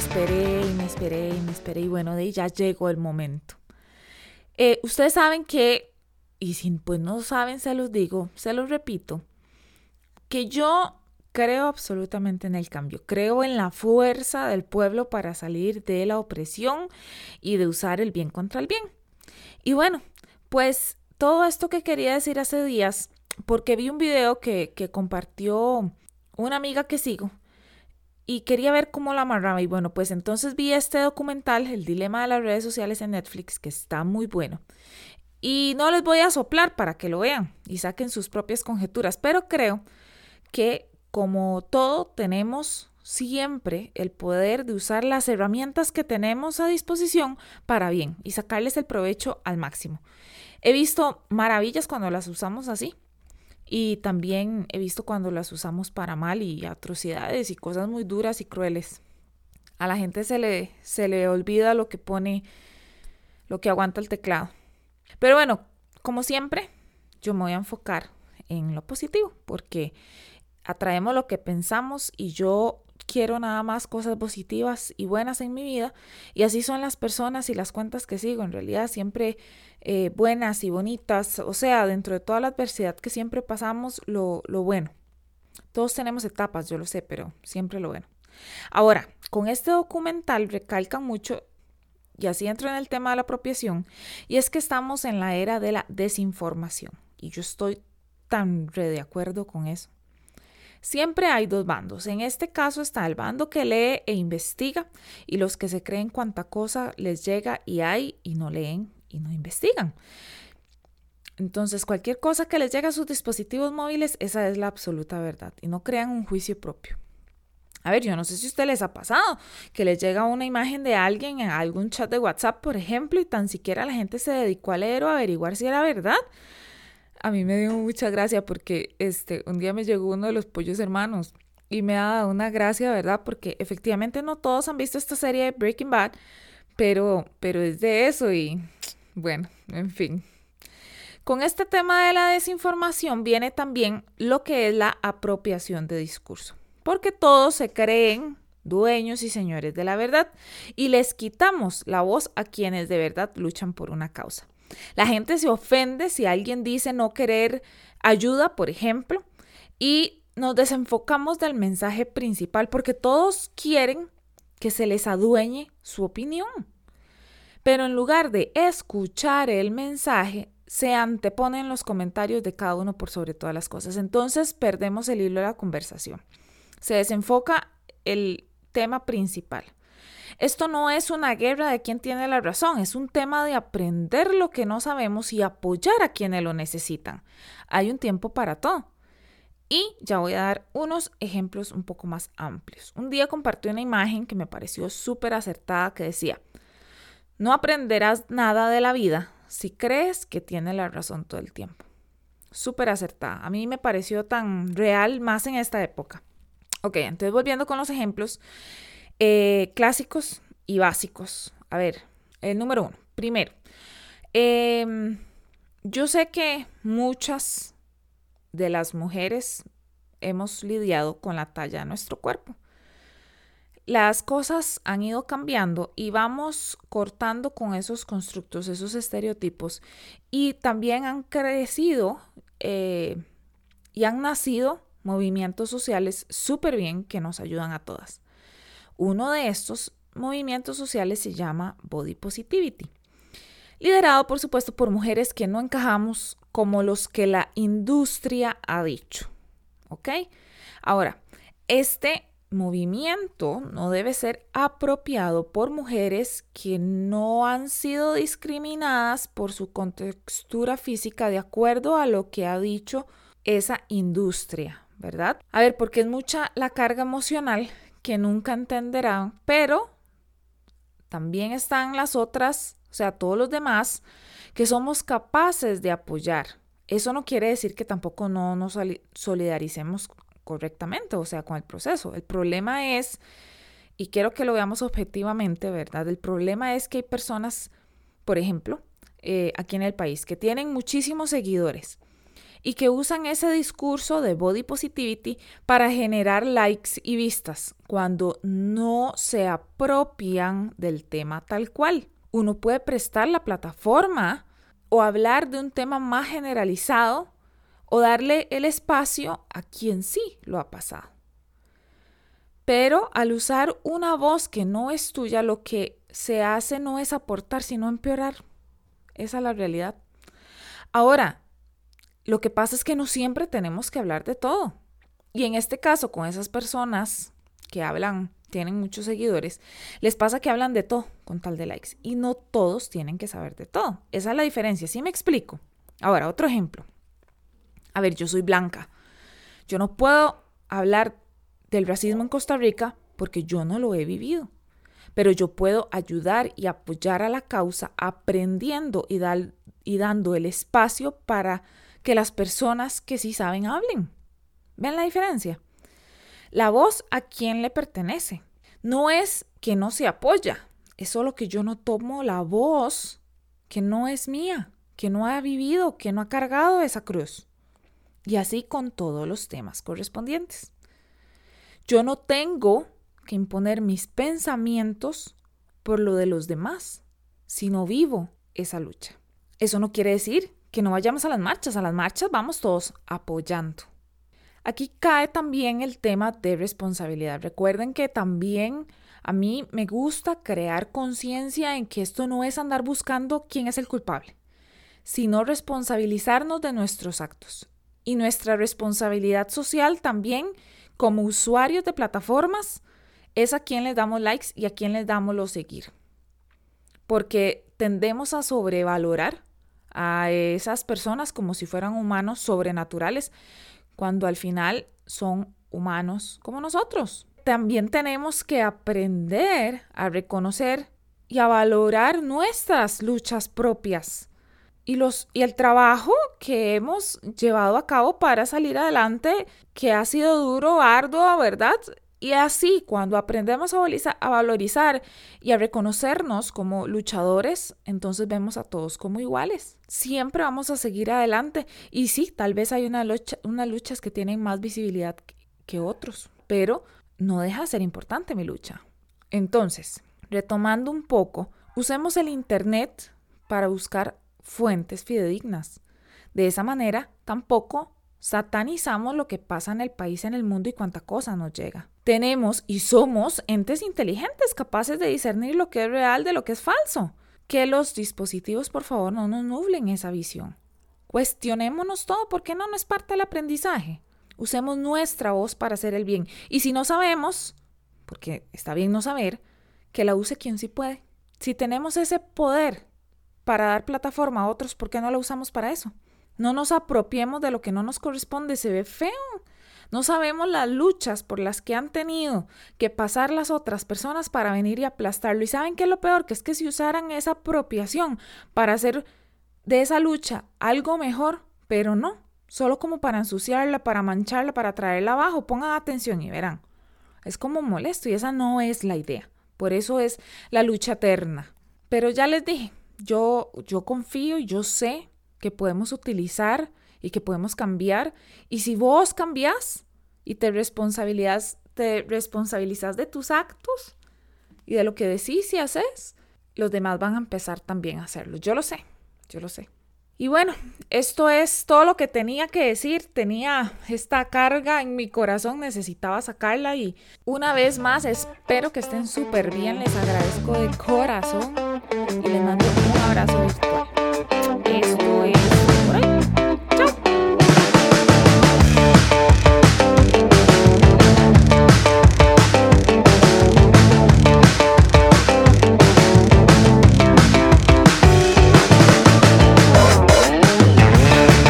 esperé y me esperé y me esperé y bueno, de ahí ya llegó el momento. Eh, ustedes saben que, y si pues no saben, se los digo, se los repito, que yo creo absolutamente en el cambio, creo en la fuerza del pueblo para salir de la opresión y de usar el bien contra el bien. Y bueno, pues todo esto que quería decir hace días, porque vi un video que, que compartió una amiga que sigo y quería ver cómo la amarraba. Y bueno, pues entonces vi este documental, El Dilema de las redes sociales en Netflix, que está muy bueno. Y no les voy a soplar para que lo vean y saquen sus propias conjeturas, pero creo que como todo tenemos siempre el poder de usar las herramientas que tenemos a disposición para bien y sacarles el provecho al máximo. He visto maravillas cuando las usamos así, y también he visto cuando las usamos para mal y atrocidades y cosas muy duras y crueles. A la gente se le, se le olvida lo que pone, lo que aguanta el teclado. Pero bueno, como siempre, yo me voy a enfocar en lo positivo, porque atraemos lo que pensamos y yo quiero nada más cosas positivas y buenas en mi vida. Y así son las personas y las cuentas que sigo. En realidad siempre eh, buenas y bonitas. O sea, dentro de toda la adversidad que siempre pasamos, lo, lo bueno. Todos tenemos etapas, yo lo sé, pero siempre lo bueno. Ahora, con este documental recalcan mucho, y así entro en el tema de la apropiación, y es que estamos en la era de la desinformación. Y yo estoy tan re de acuerdo con eso. Siempre hay dos bandos. En este caso está el bando que lee e investiga y los que se creen cuánta cosa les llega y hay y no leen y no investigan. Entonces, cualquier cosa que les llegue a sus dispositivos móviles, esa es la absoluta verdad y no crean un juicio propio. A ver, yo no sé si a ustedes les ha pasado que les llega una imagen de alguien en algún chat de WhatsApp, por ejemplo, y tan siquiera la gente se dedicó a leer o a averiguar si era verdad a mí me dio mucha gracia porque este, un día me llegó uno de los pollos hermanos y me ha dado una gracia, ¿verdad? Porque efectivamente no todos han visto esta serie de Breaking Bad, pero, pero es de eso y bueno, en fin. Con este tema de la desinformación viene también lo que es la apropiación de discurso, porque todos se creen dueños y señores de la verdad y les quitamos la voz a quienes de verdad luchan por una causa. La gente se ofende si alguien dice no querer ayuda, por ejemplo, y nos desenfocamos del mensaje principal porque todos quieren que se les adueñe su opinión. Pero en lugar de escuchar el mensaje, se anteponen los comentarios de cada uno por sobre todas las cosas. Entonces perdemos el hilo de la conversación. Se desenfoca el tema principal. Esto no es una guerra de quién tiene la razón, es un tema de aprender lo que no sabemos y apoyar a quienes lo necesitan. Hay un tiempo para todo. Y ya voy a dar unos ejemplos un poco más amplios. Un día compartí una imagen que me pareció súper acertada que decía, no aprenderás nada de la vida si crees que tiene la razón todo el tiempo. Súper acertada. A mí me pareció tan real más en esta época. Ok, entonces volviendo con los ejemplos, eh, clásicos y básicos. A ver, el número uno. Primero, em, yo sé que muchas de las mujeres hemos lidiado con la talla de nuestro cuerpo. Las cosas han ido cambiando y vamos cortando con esos constructos, esos estereotipos y también han crecido eh, y han nacido movimientos sociales súper bien que nos ayudan a todas. Uno de estos movimientos sociales se llama Body Positivity, liderado por supuesto por mujeres que no encajamos como los que la industria ha dicho. ¿Ok? Ahora, este movimiento no debe ser apropiado por mujeres que no han sido discriminadas por su contextura física de acuerdo a lo que ha dicho esa industria, ¿verdad? A ver, porque es mucha la carga emocional que nunca entenderán, pero también están las otras, o sea, todos los demás, que somos capaces de apoyar. Eso no quiere decir que tampoco no nos solidaricemos correctamente, o sea, con el proceso. El problema es, y quiero que lo veamos objetivamente, ¿verdad? El problema es que hay personas, por ejemplo, eh, aquí en el país, que tienen muchísimos seguidores y que usan ese discurso de body positivity para generar likes y vistas cuando no se apropian del tema tal cual. Uno puede prestar la plataforma o hablar de un tema más generalizado o darle el espacio a quien sí lo ha pasado. Pero al usar una voz que no es tuya, lo que se hace no es aportar, sino empeorar. Esa es la realidad. Ahora, lo que pasa es que no siempre tenemos que hablar de todo. Y en este caso, con esas personas que hablan, tienen muchos seguidores, les pasa que hablan de todo con tal de likes. Y no todos tienen que saber de todo. Esa es la diferencia. ¿Sí me explico? Ahora, otro ejemplo. A ver, yo soy blanca. Yo no puedo hablar del racismo en Costa Rica porque yo no lo he vivido. Pero yo puedo ayudar y apoyar a la causa aprendiendo y, y dando el espacio para que las personas que sí saben hablen. ¿Ven la diferencia? La voz a quién le pertenece. No es que no se apoya, es solo que yo no tomo la voz que no es mía, que no ha vivido, que no ha cargado esa cruz. Y así con todos los temas correspondientes. Yo no tengo que imponer mis pensamientos por lo de los demás, sino vivo esa lucha. Eso no quiere decir que no vayamos a las marchas, a las marchas vamos todos apoyando. Aquí cae también el tema de responsabilidad. Recuerden que también a mí me gusta crear conciencia en que esto no es andar buscando quién es el culpable, sino responsabilizarnos de nuestros actos. Y nuestra responsabilidad social también como usuarios de plataformas es a quién les damos likes y a quién les damos los seguir. Porque tendemos a sobrevalorar a esas personas como si fueran humanos sobrenaturales, cuando al final son humanos como nosotros. También tenemos que aprender a reconocer y a valorar nuestras luchas propias y, los, y el trabajo que hemos llevado a cabo para salir adelante, que ha sido duro, arduo, ¿verdad? Y así, cuando aprendemos a, valorizar y a reconocernos como luchadores, entonces vemos a todos como iguales. Siempre vamos a seguir adelante. Y sí, tal vez hay una lucha, unas luchas que tienen más visibilidad que otros, pero no deja de ser importante mi lucha. Entonces, retomando un poco, usemos el Internet para buscar fuentes fidedignas. De esa manera, tampoco satanizamos lo que pasa en el país, en el mundo y cuánta cosa nos llega. Tenemos y somos entes inteligentes capaces de discernir lo que es real de lo que es falso. Que los dispositivos, por favor, no nos nublen esa visión. Cuestionémonos todo porque no, no es parte del aprendizaje. Usemos nuestra voz para hacer el bien. Y si no sabemos, porque está bien no saber, que la use quien sí puede. Si tenemos ese poder para dar plataforma a otros, ¿por qué no la usamos para eso? No nos apropiemos de lo que no nos corresponde, se ve feo. No sabemos las luchas por las que han tenido que pasar las otras personas para venir y aplastarlo. Y saben qué es lo peor, que es que si usaran esa apropiación para hacer de esa lucha algo mejor, pero no, solo como para ensuciarla, para mancharla, para traerla abajo, pongan atención y verán. Es como molesto y esa no es la idea. Por eso es la lucha eterna. Pero ya les dije, yo, yo confío y yo sé que podemos utilizar y que podemos cambiar. Y si vos cambias y te responsabilizas, te responsabilizas de tus actos y de lo que decís y haces, los demás van a empezar también a hacerlo. Yo lo sé, yo lo sé. Y bueno, esto es todo lo que tenía que decir. Tenía esta carga en mi corazón, necesitaba sacarla y una vez más espero que estén súper bien. Les agradezco de corazón y les mando un abrazo